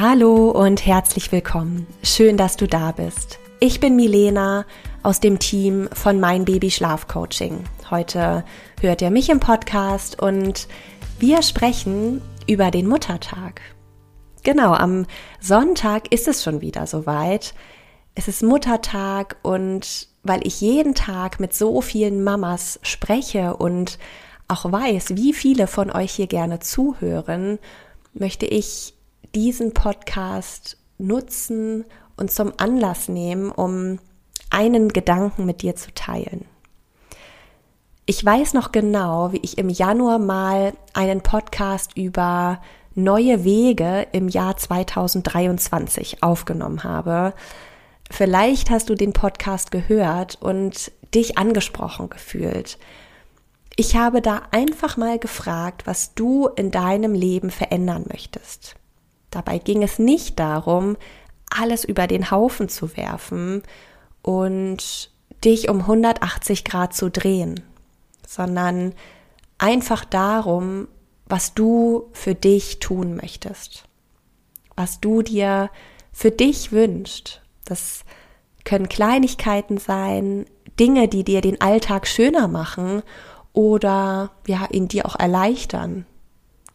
Hallo und herzlich willkommen. Schön, dass du da bist. Ich bin Milena aus dem Team von Mein Baby Schlaf Coaching. Heute hört ihr mich im Podcast und wir sprechen über den Muttertag. Genau, am Sonntag ist es schon wieder soweit. Es ist Muttertag und weil ich jeden Tag mit so vielen Mamas spreche und auch weiß, wie viele von euch hier gerne zuhören, möchte ich diesen Podcast nutzen und zum Anlass nehmen, um einen Gedanken mit dir zu teilen. Ich weiß noch genau, wie ich im Januar mal einen Podcast über neue Wege im Jahr 2023 aufgenommen habe. Vielleicht hast du den Podcast gehört und dich angesprochen gefühlt. Ich habe da einfach mal gefragt, was du in deinem Leben verändern möchtest. Dabei ging es nicht darum, alles über den Haufen zu werfen und dich um 180 Grad zu drehen, sondern einfach darum, was du für dich tun möchtest, was du dir für dich wünschst. Das können Kleinigkeiten sein, Dinge, die dir den Alltag schöner machen oder ja, ihn dir auch erleichtern.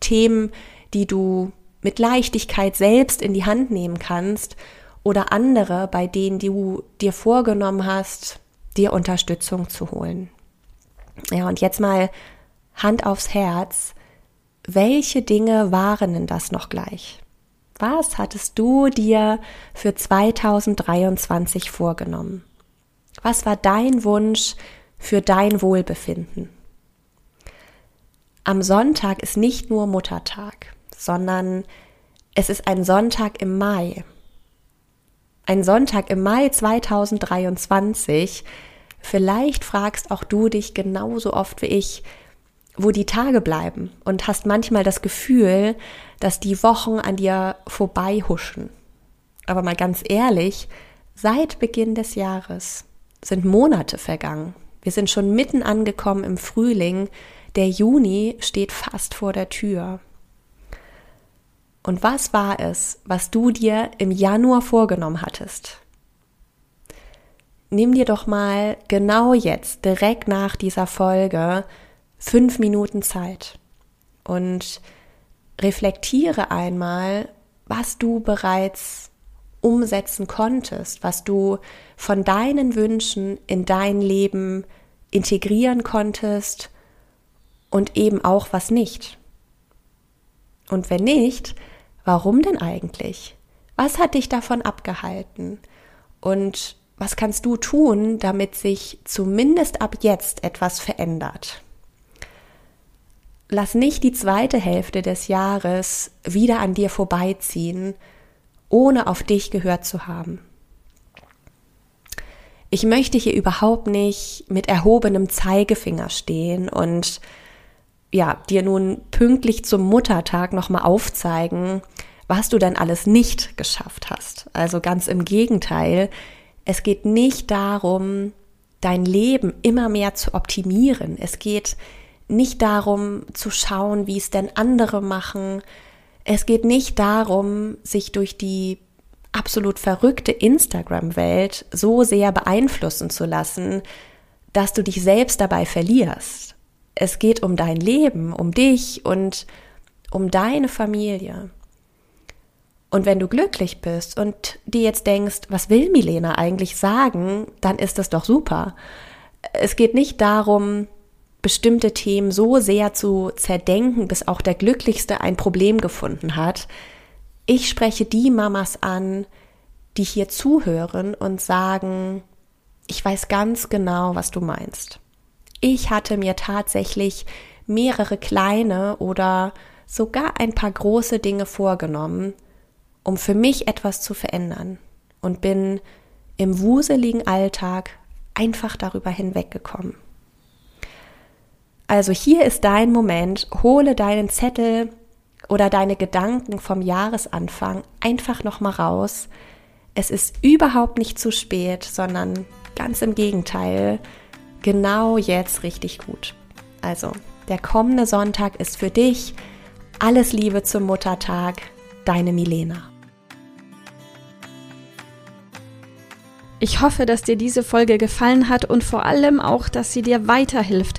Themen, die du mit Leichtigkeit selbst in die Hand nehmen kannst oder andere, bei denen du dir vorgenommen hast, dir Unterstützung zu holen. Ja, und jetzt mal Hand aufs Herz. Welche Dinge waren denn das noch gleich? Was hattest du dir für 2023 vorgenommen? Was war dein Wunsch für dein Wohlbefinden? Am Sonntag ist nicht nur Muttertag sondern es ist ein Sonntag im Mai. Ein Sonntag im Mai 2023. Vielleicht fragst auch du dich genauso oft wie ich, wo die Tage bleiben und hast manchmal das Gefühl, dass die Wochen an dir vorbei huschen. Aber mal ganz ehrlich, seit Beginn des Jahres sind Monate vergangen. Wir sind schon mitten angekommen im Frühling. Der Juni steht fast vor der Tür. Und was war es, was du dir im Januar vorgenommen hattest? Nimm dir doch mal genau jetzt, direkt nach dieser Folge, fünf Minuten Zeit und reflektiere einmal, was du bereits umsetzen konntest, was du von deinen Wünschen in dein Leben integrieren konntest und eben auch was nicht. Und wenn nicht, Warum denn eigentlich? Was hat dich davon abgehalten? Und was kannst du tun, damit sich zumindest ab jetzt etwas verändert? Lass nicht die zweite Hälfte des Jahres wieder an dir vorbeiziehen, ohne auf dich gehört zu haben. Ich möchte hier überhaupt nicht mit erhobenem Zeigefinger stehen und ja, dir nun pünktlich zum Muttertag nochmal aufzeigen, was du denn alles nicht geschafft hast. Also ganz im Gegenteil, es geht nicht darum, dein Leben immer mehr zu optimieren. Es geht nicht darum zu schauen, wie es denn andere machen. Es geht nicht darum, sich durch die absolut verrückte Instagram-Welt so sehr beeinflussen zu lassen, dass du dich selbst dabei verlierst. Es geht um dein Leben, um dich und um deine Familie. Und wenn du glücklich bist und dir jetzt denkst, was will Milena eigentlich sagen, dann ist das doch super. Es geht nicht darum, bestimmte Themen so sehr zu zerdenken, bis auch der Glücklichste ein Problem gefunden hat. Ich spreche die Mamas an, die hier zuhören und sagen, ich weiß ganz genau, was du meinst. Ich hatte mir tatsächlich mehrere kleine oder sogar ein paar große Dinge vorgenommen, um für mich etwas zu verändern und bin im wuseligen Alltag einfach darüber hinweggekommen. Also hier ist dein Moment, hole deinen Zettel oder deine Gedanken vom Jahresanfang einfach noch mal raus. Es ist überhaupt nicht zu spät, sondern ganz im Gegenteil, genau jetzt richtig gut. Also, der kommende Sonntag ist für dich. Alles Liebe zum Muttertag, deine Milena. Ich hoffe, dass dir diese Folge gefallen hat und vor allem auch, dass sie dir weiterhilft.